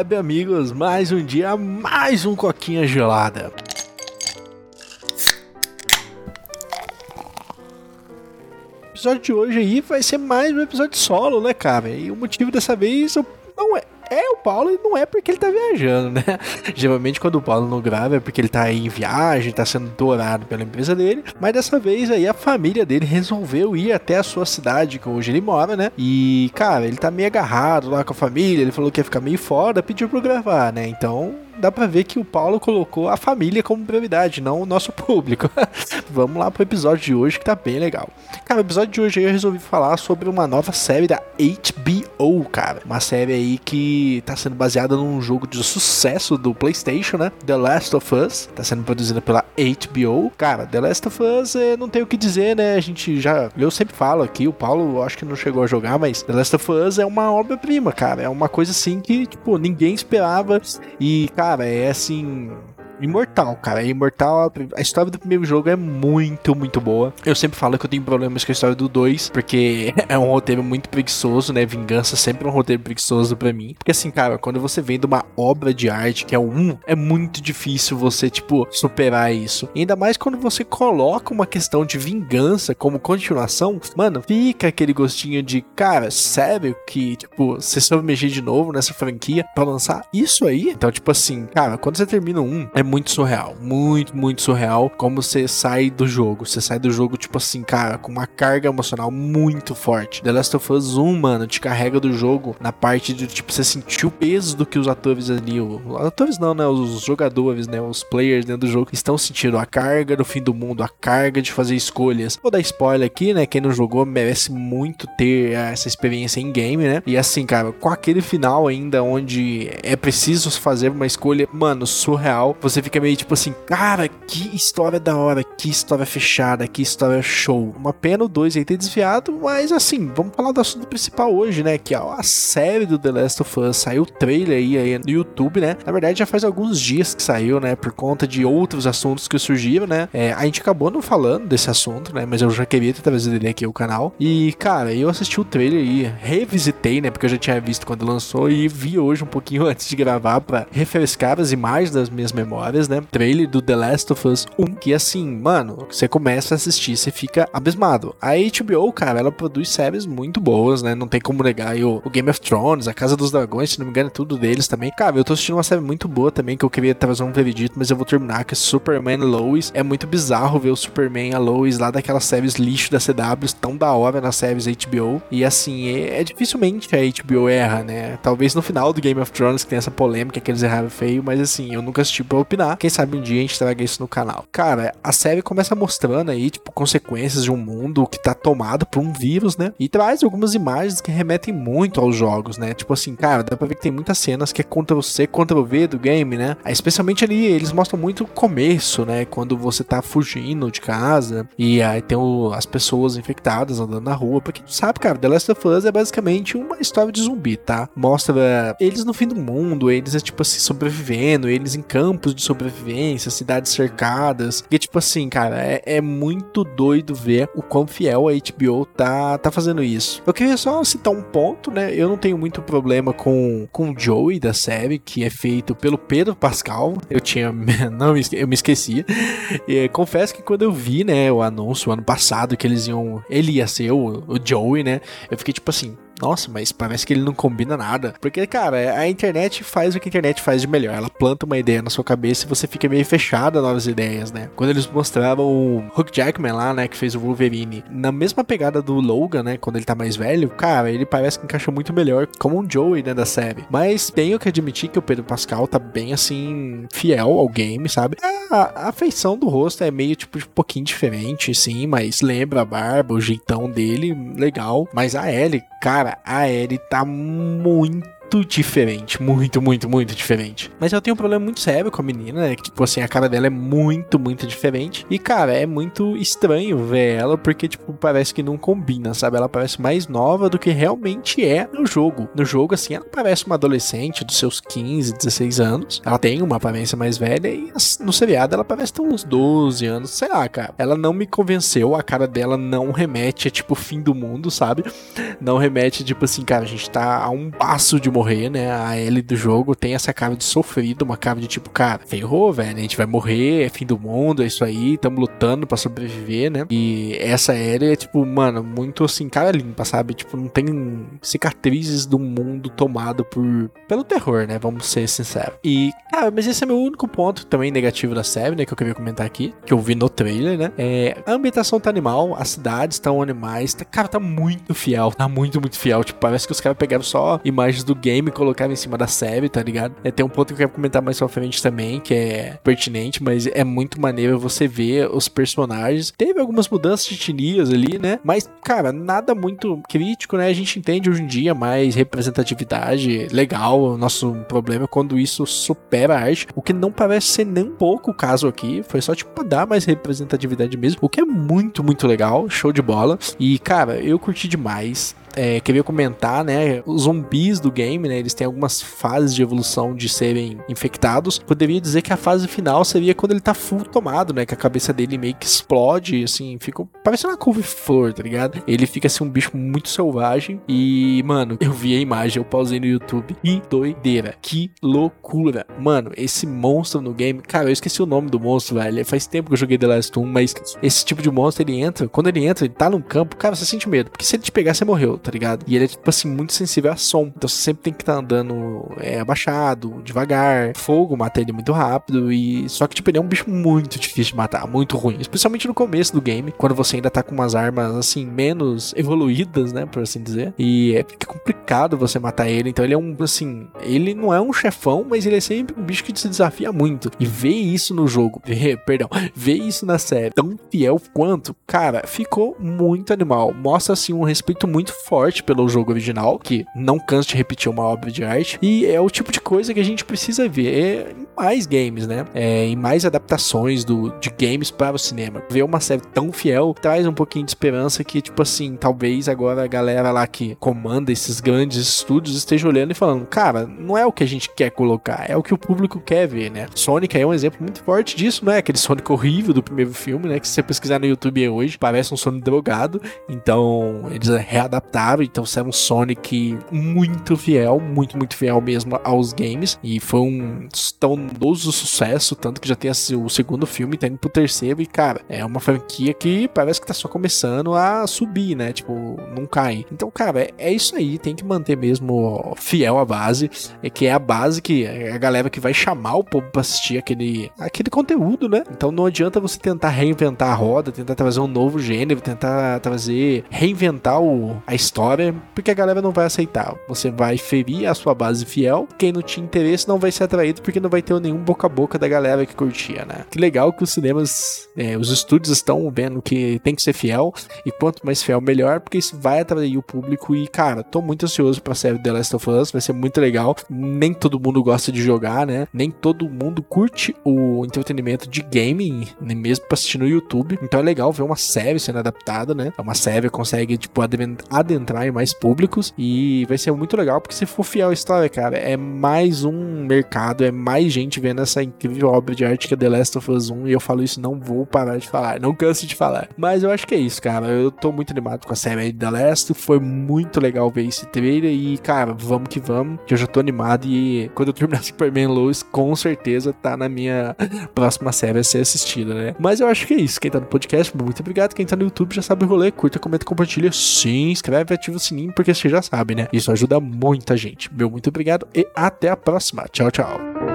Salve, amigos! Mais um dia, mais um Coquinha Gelada. O episódio de hoje aí vai ser mais um episódio solo, né, cara? E o motivo dessa vez não é, é o Paulo e não é porque ele tá viajando, né? Geralmente quando o Paulo não grava é porque ele tá em viagem, tá sendo dourado pela empresa dele, mas dessa vez aí a família dele resolveu ir até a sua cidade, que hoje ele mora, né? E, cara, ele tá meio agarrado lá com a família, ele falou que ia ficar meio fora, pediu pra eu gravar, né? Então, dá pra ver que o Paulo colocou a família como prioridade, não o nosso público. Vamos lá pro episódio de hoje que tá bem legal. Cara, o episódio de hoje eu resolvi falar sobre uma nova série da HBO, cara. Uma série aí que tá sendo baseada num jogo de sucesso do PlayStation, né? The Last of Us. Tá sendo produzida pela HBO. Cara, The Last of Us é, não tem o que dizer, né? A gente já. Eu sempre falo aqui, o Paulo acho que não chegou a jogar, mas The Last of Us é uma obra-prima, cara. É uma coisa assim que, tipo, ninguém esperava. E, cara, é assim imortal, cara. É imortal. A história do primeiro jogo é muito, muito boa. Eu sempre falo que eu tenho problemas com a história do 2, porque é um roteiro muito preguiçoso, né? Vingança sempre é um roteiro preguiçoso para mim. Porque assim, cara, quando você vem de uma obra de arte que é 1, é muito difícil você, tipo, superar isso. E ainda mais quando você coloca uma questão de vingança como continuação, mano, fica aquele gostinho de, cara, sério que, tipo, você soube mexer de novo nessa franquia para lançar isso aí? Então, tipo assim, cara, quando você termina um, é muito surreal. Muito, muito surreal. Como você sai do jogo. Você sai do jogo, tipo assim, cara, com uma carga emocional muito forte. The Last of Us 1, mano, te carrega do jogo na parte de, tipo, você sentir o peso do que os atores ali. Os atores não, né? Os jogadores, né? Os players dentro do jogo estão sentindo a carga do fim do mundo, a carga de fazer escolhas. Vou dar spoiler aqui, né? Quem não jogou merece muito ter essa experiência em game, né? E assim, cara, com aquele final ainda onde é preciso fazer uma escolha, mano, surreal. Você você fica meio tipo assim, cara, que história da hora, que história fechada, que história show. Uma pena o 2 aí ter desviado, mas assim, vamos falar do assunto principal hoje, né? Que é a série do The Last of Us. Saiu o trailer aí, aí no YouTube, né? Na verdade, já faz alguns dias que saiu, né? Por conta de outros assuntos que surgiram, né? É, a gente acabou não falando desse assunto, né? Mas eu já queria ter trazido ele aqui o canal. E, cara, eu assisti o trailer e revisitei, né? Porque eu já tinha visto quando lançou e vi hoje um pouquinho antes de gravar para refrescar as imagens das minhas memórias né? Trailer do The Last of Us 1, que assim, mano, você começa a assistir, você fica abismado. A HBO, cara, ela produz séries muito boas, né? Não tem como negar. E o, o Game of Thrones, A Casa dos Dragões, se não me engano, é tudo deles também. Cara, eu tô assistindo uma série muito boa também, que eu queria trazer um veredito, mas eu vou terminar, que é Superman Lois. É muito bizarro ver o Superman a Lois lá daquelas séries lixo da CW, tão da hora nas séries HBO. E assim, é, é dificilmente a HBO erra, né? Talvez no final do Game of Thrones, que tem essa polêmica que eles erraram feio, mas assim, eu nunca assisti opinar. Quem sabe um dia a gente traga isso no canal. Cara, a série começa mostrando aí, tipo, consequências de um mundo que tá tomado por um vírus, né? E traz algumas imagens que remetem muito aos jogos, né? Tipo assim, cara, dá pra ver que tem muitas cenas que é Ctrl-C, Ctrl-V do game, né? Especialmente ali, eles mostram muito o começo, né? Quando você tá fugindo de casa e aí tem o, as pessoas infectadas andando na rua. Porque sabe, cara, The Last of Us é basicamente uma história de zumbi, tá? Mostra eles no fim do mundo, eles, é, tipo assim, sobrevivendo, eles em campos de sobrevivência, cidades cercadas. E tipo assim, cara, é, é, muito doido ver o quão fiel a HBO tá, tá fazendo isso. Eu queria só citar um ponto, né? Eu não tenho muito problema com, com o Joey da série, que é feito pelo Pedro Pascal. Eu tinha. Não, eu me esqueci. E, confesso que quando eu vi, né, o anúncio ano passado que eles iam. Ele ia ser o, o Joey, né? Eu fiquei tipo assim nossa, mas parece que ele não combina nada. Porque, cara, a internet faz o que a internet faz de melhor. Ela planta uma ideia na sua cabeça e você fica meio fechado a novas ideias, né? Quando eles mostravam o Hugh Jackman lá, né, que fez o Wolverine, na mesma pegada do Logan, né, quando ele tá mais velho, cara, ele parece que encaixou muito melhor como um Joey, né, da série. Mas tenho que admitir que o Pedro Pascal tá bem, assim, fiel ao game, sabe? A, a feição do rosto é meio, tipo, um pouquinho diferente, sim, mas lembra a barba, o jeitão dele, legal. Mas a Ellie, cara, a Ellie tá muito muito diferente. Muito, muito, muito diferente. Mas eu tenho um problema muito sério com a menina, né? Que, tipo assim, a cara dela é muito, muito diferente. E, cara, é muito estranho ver ela, porque, tipo, parece que não combina, sabe? Ela parece mais nova do que realmente é no jogo. No jogo, assim, ela parece uma adolescente dos seus 15, 16 anos. Ela tem uma aparência mais velha e no seriado ela parece ter uns 12 anos. Sei lá, cara. Ela não me convenceu. A cara dela não remete a, tipo, fim do mundo, sabe? Não remete, tipo assim, cara, a gente tá a um passo de morrer, né? A Ellie do jogo tem essa cara de sofrido, uma cara de tipo, cara, ferrou, velho, a gente vai morrer, é fim do mundo, é isso aí, estamos lutando para sobreviver, né? E essa Ellie é, tipo, mano, muito assim, cara limpa, sabe? Tipo, não tem cicatrizes do mundo tomado por pelo terror, né? Vamos ser sinceros. E, cara, mas esse é meu único ponto também negativo da série, né? Que eu queria comentar aqui, que eu vi no trailer, né? É, a ambientação tá animal, as cidades estão animais, tá, cara, tá muito fiel, tá muito, muito fiel. Tipo, parece que os caras pegaram só imagens do game e colocaram em cima da série, tá ligado? É, tem um ponto que eu quero comentar mais pra frente também, que é pertinente, mas é muito maneiro você ver os personagens. Teve algumas mudanças de etnias ali, né? Mas, cara, nada muito crítico, né? A gente entende hoje em dia mais representatividade legal. O nosso problema é quando isso supera a arte, o que não parece ser nem um pouco o caso aqui. Foi só, tipo, dar mais representatividade mesmo, o que é muito, muito legal. Show de bola. E, cara, eu curti demais é, queria comentar, né? Os zumbis do game, né? Eles têm algumas fases de evolução de serem infectados. Poderia dizer que a fase final seria quando ele tá full tomado, né? Que a cabeça dele meio que explode, assim, fica parecendo uma couve-flor, tá ligado? Ele fica assim um bicho muito selvagem. E, mano, eu vi a imagem, eu pausei no YouTube e doideira. Que loucura. Mano, esse monstro no game, cara, eu esqueci o nome do monstro, velho. Faz tempo que eu joguei The Last 1, mas esse tipo de monstro ele entra, quando ele entra, ele tá num campo, cara, você sente medo, porque se ele te pegar, você morreu tá ligado? E ele é, tipo assim, muito sensível a som. Então você sempre tem que estar tá andando é, abaixado, devagar. Fogo mata ele muito rápido. E só que, tipo, ele é um bicho muito difícil de matar, muito ruim. Especialmente no começo do game, quando você ainda tá com umas armas, assim, menos evoluídas, né? Por assim dizer. E é complicado você matar ele. Então ele é um, assim, ele não é um chefão, mas ele é sempre um bicho que se desafia muito. E ver isso no jogo, ver, perdão, ver isso na série tão fiel quanto, cara, ficou muito animal. Mostra, assim, um respeito muito forte pelo jogo original, que não cansa de repetir uma obra de arte, e é o tipo de coisa que a gente precisa ver em mais games, né? É, em mais adaptações do, de games para o cinema. Ver uma série tão fiel traz um pouquinho de esperança que, tipo assim, talvez agora a galera lá que comanda esses grandes estúdios esteja olhando e falando, cara, não é o que a gente quer colocar, é o que o público quer ver, né? Sonic é um exemplo muito forte disso, não é? Aquele Sonic horrível do primeiro filme, né? Que se você pesquisar no YouTube hoje, parece um Sonic drogado. Então, eles readaptaram então é um Sonic muito fiel, muito, muito fiel mesmo aos games. E foi um estrondoso sucesso, tanto que já tem o segundo filme, tá indo pro terceiro. E, cara, é uma franquia que parece que tá só começando a subir, né? Tipo, não cai. Então, cara, é, é isso aí, tem que manter mesmo fiel à base, é que é a base que é a galera que vai chamar o povo pra assistir aquele, aquele conteúdo, né? Então não adianta você tentar reinventar a roda, tentar trazer um novo gênero, tentar trazer, reinventar o, a história, porque a galera não vai aceitar. Você vai ferir a sua base fiel, quem não tinha interesse não vai ser atraído porque não vai ter nenhum boca a boca da galera que curtia, né? Que legal que os cinemas, é, os estúdios estão vendo que tem que ser fiel, e quanto mais fiel, melhor, porque isso vai atrair o público. E, cara, tô muito ansioso pra série The Last of Us, vai ser muito legal. Nem todo mundo gosta de jogar, né? Nem todo mundo curte o entretenimento de gaming, nem mesmo pra assistir no YouTube. Então é legal ver uma série sendo adaptada, né? É uma série consegue, tipo, adentrar entrar em mais públicos e vai ser muito legal porque se for fiel à história, cara, é mais um mercado, é mais gente vendo essa incrível obra de arte que é The Last of Us 1 e eu falo isso, não vou parar de falar, não canso de falar. Mas eu acho que é isso, cara. Eu tô muito animado com a série The Last, foi muito legal ver esse trailer e, cara, vamos que vamos, que eu já tô animado e quando eu terminar Superman Lois, com certeza tá na minha próxima série a ser assistida, né? Mas eu acho que é isso. Quem tá no podcast, muito obrigado. Quem tá no YouTube já sabe o rolê, curta, comenta, compartilha, se inscreve ativa o sininho, porque você já sabe, né? Isso ajuda muita gente. Meu muito obrigado e até a próxima. Tchau, tchau.